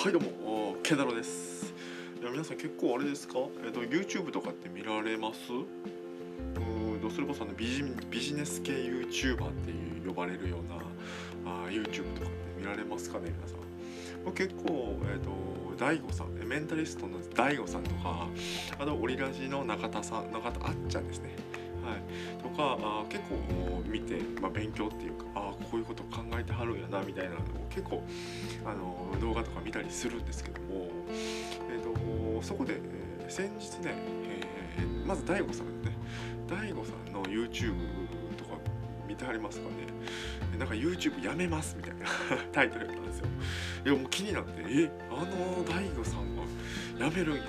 はいどうも。ケダロです。いや皆さん結構あれですか？えっ、と YouTube とかって見られます？うんとそれこそあのビジビジネス系 YouTuber っていう呼ばれるようなあー YouTube とかって見られますかね皆さん。まあ結構えっ、と大悟さんえメンタリストの大悟さんとかあとオリラジの中田さん中田あっちゃんですね。はい、とかあ結構見て、まあ、勉強っていうかあーこういうこと考えてはるんやなみたいなのを結構あの動画とか見たりするんですけども、えー、とそこで、えー先日ね、えーまず DAIGO さんね DAIGO さんの YouTube とか見てはりますかね。なんか YouTube やめますみたいな タイトルやったんですよ。いやもう気になってえあの DAIGO さんがやめるんや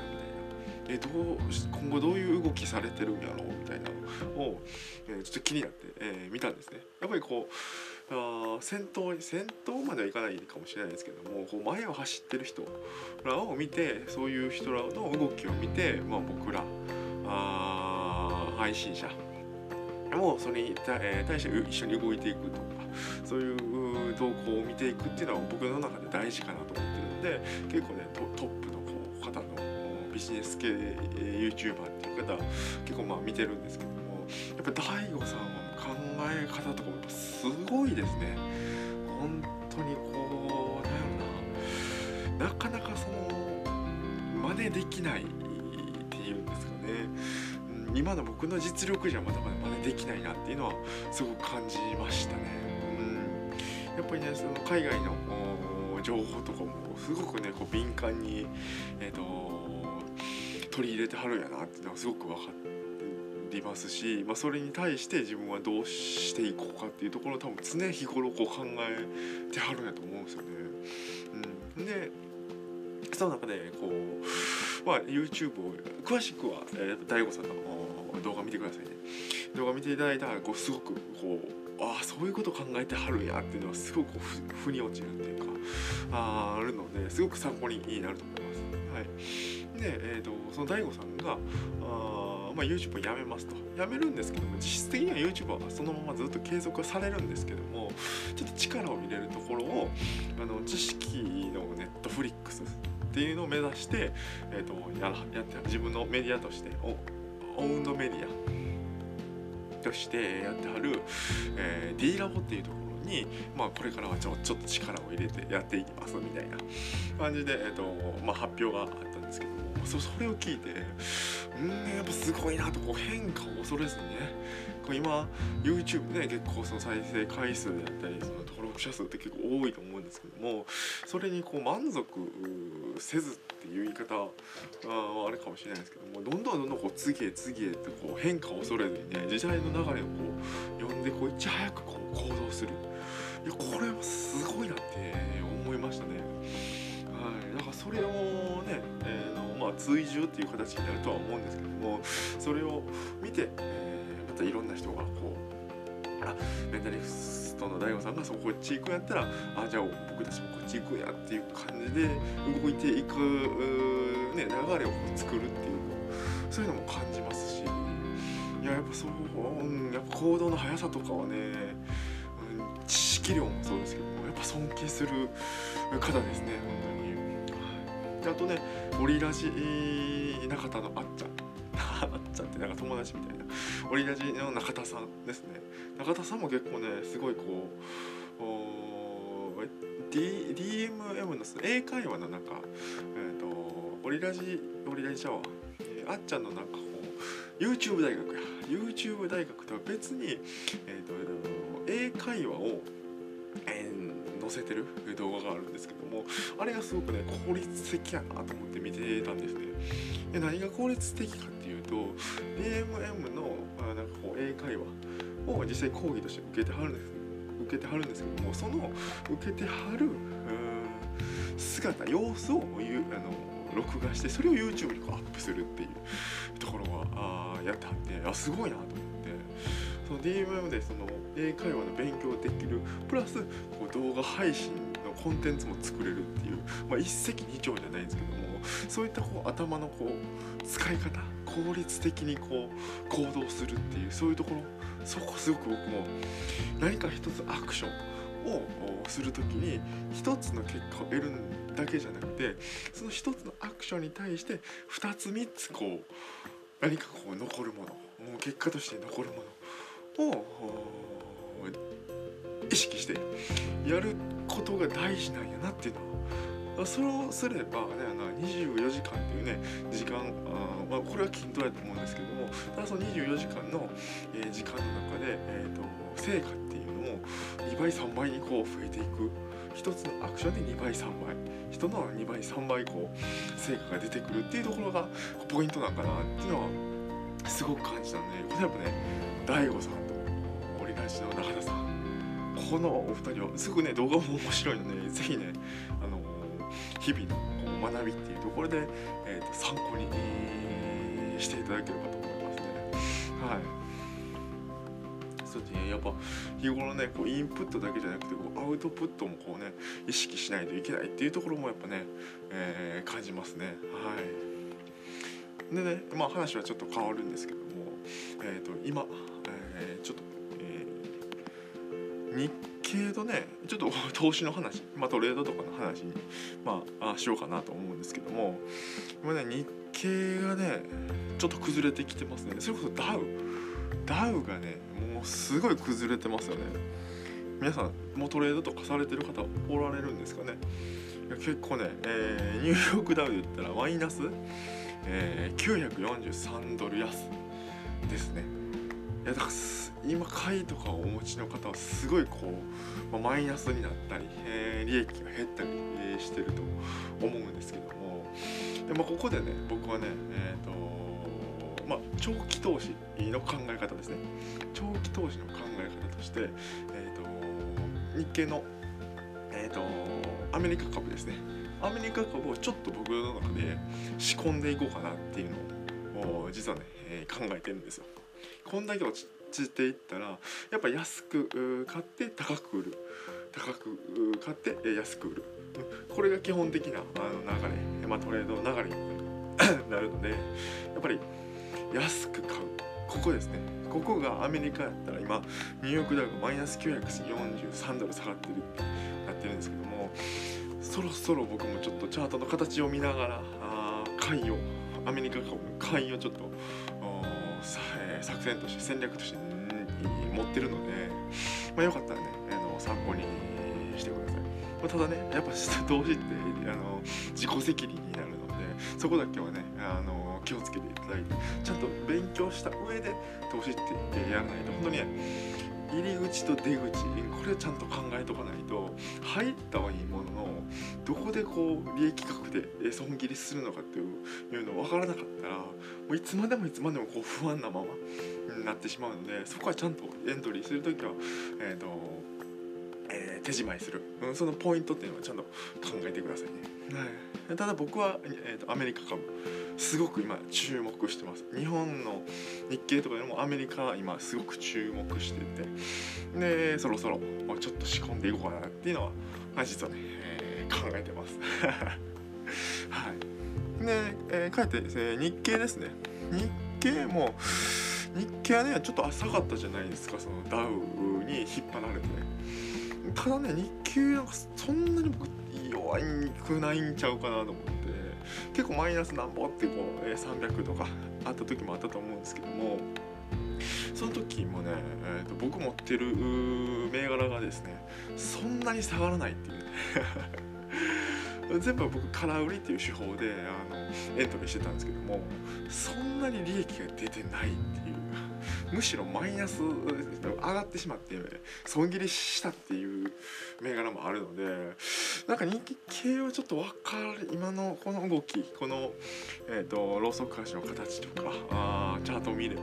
えどう今後どういう動きされてるんやろうみたいなのを、えーちょっと気になって、えー見たんですね。やっぱりこうあ先頭に先頭まではいかないかもしれないですけどもこう前を走ってる人らを見てそういう人らの動きを見て、まあ、僕らあ配信者もそれに対,、して一緒に動いていくとかそういう動向を見ていくっていうのは僕の中で大事かなと思ってるんで結構ねトップビジネス系 YouTuber っていう方結構まあ見てるんですけどもやっぱ DAIGO さんは考え方とかもやっぱすごいですね。本当にこうなんやろななかなかその真似できないっていうんですかね。今の僕の実力じゃまだまだ真似できないなっていうのはすごく感じましたね、うん、やっぱりねその海外の情報とかもすごくねこう敏感にえっ、と取り入れてはるんやなっていうのがすごく分かりますし、まあ、それに対して自分はどうしていこうかっていうところを多分常日頃こう考えてはるんやと思うんですよね。うん、でその中でこう、まあ、YouTube を詳しくは、えー、大悟さんの動画見てくださいね。動画見ていただいたらこうすごくこうああそういうこと考えてはるんやっていうのはすごく腑に落ちるっていうかああるのですごく参考になると思います。はい、で、えー、とその DAIGO さんがあ、まあ、YouTube をやめますと。やめるんですけども実質的には YouTube はそのままずっと継続はされるんですけどもちょっと力を入れるところをあの知識の Netflix っていうのを目指して、えー、とやらやって自分のメディアとしてオオウンドメディア。としてやってはる、えー、D ラボっていうところに、まあ、これからはちょちょっと力を入れてやっていきますみたいな感じで、えーとまあ、発表があったんですけどもそそれを聞いてうんやっぱすごいなとこう変化を恐れずにねこう今 YouTube ね結構その再生回数であったりその者数って結構多いと思うんですけどもそれにこう満足せずっていう言い方はあれかもしれないですけどもどんどんどんどんこう次へ次へってこう変化を恐れずにね時代の流れをこう読んでこういち早くこう行動するいやこれはすごいなって思いましたね。はい、だかそれをね、えーのまあ、追従っていう形になるとは思うんですけどもそれを見て、えーまたいろんな人がこうあメンタリストの DAIGO さんがそこっち行くんやったらあじゃあ僕たちもこっち行くんやっていう感じで動いていく、ね、流れを作るっていうそういうのも感じますし。いややっぱそう、うん、やっぱ行動の速さとかはね、うん、知識量もそうですけどもやっぱ尊敬する方ですね本当に。あとねオリラジ中田のあっちゃん。あっちゃんってなんか友達みたいなオリラジの中田さんですね。中田さんも結構ねすごいこうおー D DMM の英会話のなんか、えー、とオリラジオリラジちゃわ、えーあっちゃんのなんかこう YouTube 大学や。YouTube 大学とは別に、えー、と英会話を、えー載せてる動画があるんですけどもあれがすごくね効率的やなと思って見てたんですね。で何が効率的かっていうと DMM のあなんかこう英会話を実際講義として受けてはるんです。受けてはるんですけどもその受けてはる姿様子をゆあの録画してそれを YouTube にこうアップするっていうところはあやってはってあすごいなと思って。その DMM でその英会話の勉強できるプラスこう動画配信のコンテンツも作れるっていう、まあ、一石二鳥じゃないんですけどもそういったこう頭のこう使い方効率的にこう行動するっていうそういうところそこすごく僕も何か一つアクションをする時に一つの結果を得るだけじゃなくてその一つのアクションに対して2つ3つこう何かこう残るものもう結果として残るものを意識してやることが大事なんやなっていうの。はそれをすればね24時間っていうね時間あ、まあ、これは筋トレだと思うんですけどもただその24時間の、えー、時間の中で、えーと、成果っていうのも2倍3倍にこう増えていく。一つのアクションで2倍3倍。人の2倍3倍こう成果が出てくるっていうところがポイントなんかなっていうのはすごく感じたんでこれやっぱね DAIGO さん中田さん。このお二人はすぐね動画も面白いのでぜひねあの日々の学びっていうところで、えー、と参考にしていただければと思いますね。はい。そうですね、やっぱ日頃ねこうインプットだけじゃなくてこうアウトプットもこうね意識しないといけないっていうところもやっぱね、えー、感じますね。はい。でねまあ話はちょっと変わるんですけども、えーと、今、日経とねちょっと投資の話、まあ、トレードとかの話に、まあ、しようかなと思うんですけども今ね日経がねちょっと崩れてきてますね。それこそダウ。ダウがねもうすごい崩れてますよね。皆さんもうトレードとかされてる方おられるんですかね？結構ね、えー、ニューヨークダウで言ったらマイナス、えー、943ドル安ですね。いやだから今買いとかをお持ちの方はすごいこう、まあ、マイナスになったり、え、利益が減ったり、え、してると思うんですけどもで、まあ、ここでね僕はねえ、ー、とまあ長期投資の考え方ですね長期投資の考え方として、えーと、日経の、えーと、アメリカ株ですねアメリカ株をちょっと僕の中で仕込んでいこうかなっていうのを実はね、えー、考えてるんですよ。こんだけ落ちていったらやっぱ安く買って高く売る。高く買って安く売る。これが基本的なあの流れ、まあ、トレードの流れに なるのでやっぱり安く買う。ここですね。ここがアメリカやったら今ニューヨークダウがマイナス943ドル下がってるってなってるんですけどもそろそろ僕もちょっとチャートの形を見ながらあ買いをアメリカ株の買いをちょっと戦として戦略として持ってるので、まあ、よかったらねあの参考にしてください、まあ、ただねやっぱ投資ってあの自己責任になるのでそこだけはねあの気をつけていただいてちゃんと勉強した上で投資ってやらないと本当にね入り口と出口これちゃんと考えとかないと入ったはいいもののどこでこう利益額で損切りするのかっていうの分からなかったらもういつまでもいつまでもこう不安なままになってしまうのでそこはちゃんとエントリーする時はえっ、ー、とえー、手仕舞いする、うん、そのポイントっていうのはちゃんと考えてくださいね、はい、ただ僕は、えーとアメリカ株すごく今注目してます。日本の日経とかよりもアメリカは今すごく注目しててでそろそろちょっと仕込んでいこうかなっていうのは、まあ、実はね、考えてます。はい。で、えー、かえって、えー、日経ですね。日経も日経はねちょっと浅かったじゃないですか。そのダウに引っ張られて。ただね日経なんかそんなに僕弱くないんちゃうかなと思って。結構マイナスなんぼってこう、え300とかあった時もあったと思うんですけども。その時もね、えーと、僕持ってる銘柄がですねそんなに下がらないっていう。ね全部僕空売りっていう手法であのエントリーしてたんですけどもそんなに利益が出てないっていうむしろマイナス上がってしまって損切りしたっていう銘柄もあるのでなんか人気系はちょっと分かる。今のこの動きこの、えーと、ローソク足の形とかあチャートを見れば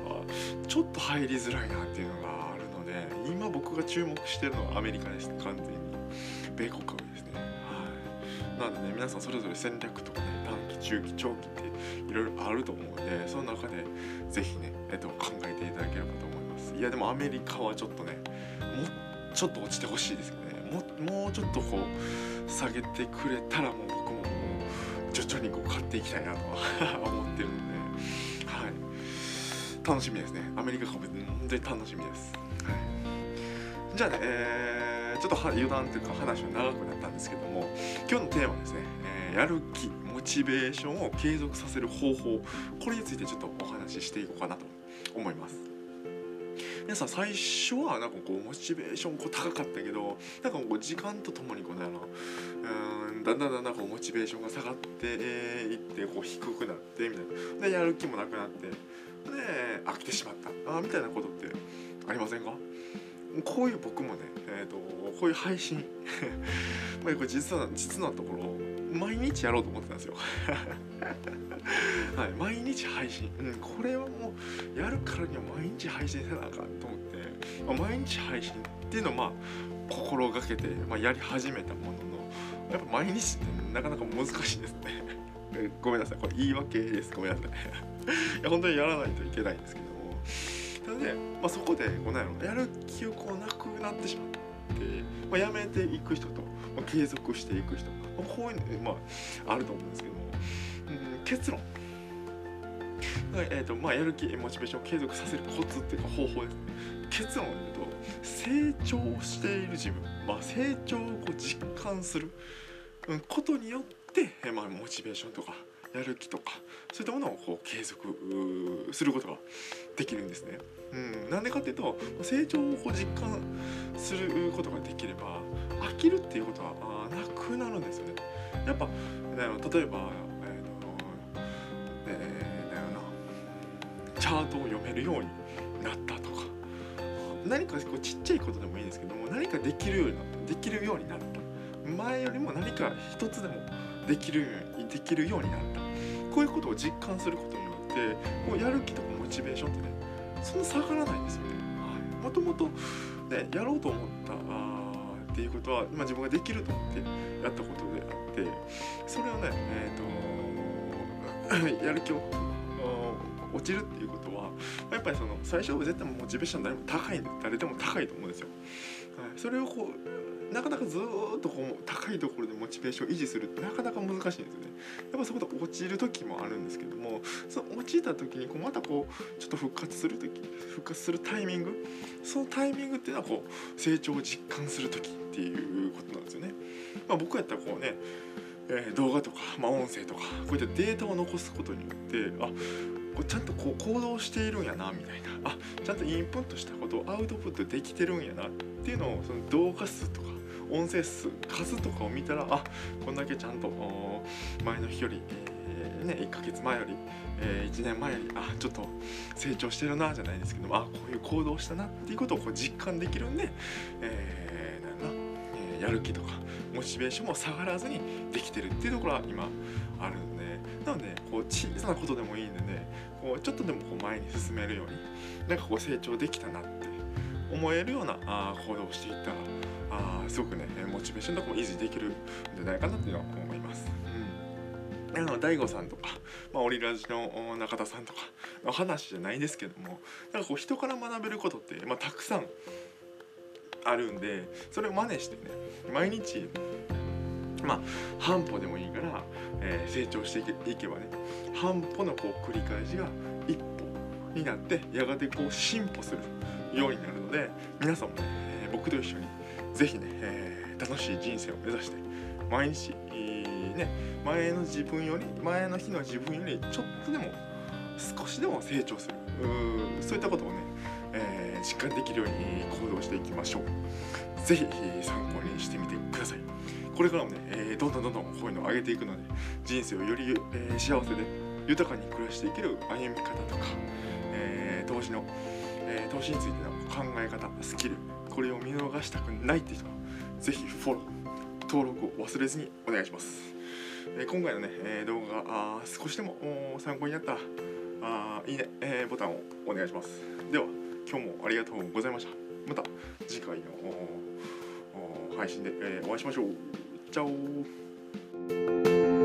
ちょっと入りづらいなっていうのがあるので今僕が注目してるのはアメリカです。完全に。米国株です。なのでね皆さんそれぞれ戦略とかね短期中期長期っていろいろあると思うのでその中で是非ね、えっと、考えていただければと思います。いやでもアメリカはちょっとねもうちょっと落ちてほしいですよね。ももうちょっとこう下げてくれたらもう僕ももう徐々にこう買っていきたいなとは 思ってるので。はい。楽しみですね。アメリカ株本当に楽しみです、はい、じゃあね、えー、ちょっちょっと余談というか話は長くなったんですけども今日のテーマですね、えー、やる気モチベーションを継続させる方法。これについてちょっとお話ししていこうかなと思います。皆さん最初はなんかこうモチベーションこう高かったけどなんかこう時間とともにこのあのうんだんだんだんだんこうモチベーションが下がっていってこう低くなってみたいな。でやる気もなくなってで飽きてしまった。あみたいなことってありませんか？こういう僕もね、えーと、こういう配信まあこれ実は実のところ毎日やろうと思ってたんですよ。はい、毎日配信、うん、これはもうやるからには毎日配信せなあかんと思って、まあ、毎日配信っていうのをまあ心がけて、まあ、やり始めたもののやっぱ毎日ってなかなか難しいですね。ごめんなさい。これ言い訳です。ごめんなさい。いや本当にやらないといけないんですけども。ただね、まあ、そこでこうなんやろ。やる気をなくなってしまって、まあ、やめていく人と、まあ、継続していく人、まあ、こういうの、まあ、あると思うんですけども、うん、結論。えーとまあ、やる気モチベーションを継続させるコツっていうか方法です。ね結論を言うと成長している自分、まあ、成長をこう実感することによって、まあ、モチベーションとかやる気とかそういったものをこう継続することができるんですね。うん、なんでかっていうと成長をこう実感することができれば飽きるっていうことはなくなるんですよね。やっぱ例えばチャートを読めるようになったとか何かこうちっちゃいことでもいいんですけども何かできるようになったできるようになった前よりも何か一つでもできるようにできるようになったこういうことを実感することによってこうやる気とかモチベーションってねそんな下がらないんですよね。もともとねやろうと思ったあっていうことは今自分ができると思ってやったことであってそれをねえっ、ー、とやる気を落ちるっていうことはやっぱりその最初は絶対モチベーション誰も高いんで誰でも高いと思うんですよ。はい、それをこうなかなかずっとこう高いところでモチベーションを維持するってなかなか難しいんですよね。やっぱそこで落ちる時もあるんですけどもその落ちた時にこうまたこうちょっと復活する時復活するタイミングそのタイミングっていうのはこう成長を実感する時っていうことなんですよね。まあ、僕やったらこうねえ、動画とか、まあ、音声とかこういったデータを残すことによってあこちゃんとこう行動しているんやなみたいなあちゃんとインプットしたことをアウトプットできてるんやなっていうのをその動画数とか音声数数とかを見たらあこんだけちゃんと前の日より、えー、ね、1ヶ月前より、えー、1年前よりあちょっと成長してるなじゃないですけどもあこういう行動したなっていうことをこう実感できるんで、えー、なんな、えやる気とかモチベーションも下がらずにできてるっていうところは今あるんでなのでこう小さなことでもいいんでねこうちょっとでもこう前に進めるようになんかこう成長できたなって思えるようなあ行動をしていったらあすごくねモチベーションとかも維持できるんじゃないかなっていうのは思います。うん、あの大悟さんとか、まあ、オリラジの中田さんとかの話じゃないですけどもなんかこう人から学べることって、まあ、たくさんあるんでそれを真似してね毎日まあ半歩でもいいから、えー、成長していけばね半歩のこう繰り返しが一歩になってやがてこう進歩するようになるので皆さんもね、えー、僕と一緒に是非ね、えー、楽しい人生を目指して毎日、えー、ね前の自分より前の日の自分よりちょっとでも少しでも成長するそういったことをねえー、しっかりできるように行動していきましょう。ぜひ参考にしてみてください。これからもね、えー、どんどんどんどんこういうのを上げていくので人生をより、えー、幸せで豊かに暮らしていける歩み方とか、えー、投資の、え投資についての考え方スキルこれを見逃したくないって人はぜひフォロー登録を忘れずにお願いします。え今回のね、え動画があ少しでも参考になったらあいいね、えボタンをお願いします。では今日もありがとうございましたまた次回の配信で、えー、お会いしましょうチャオ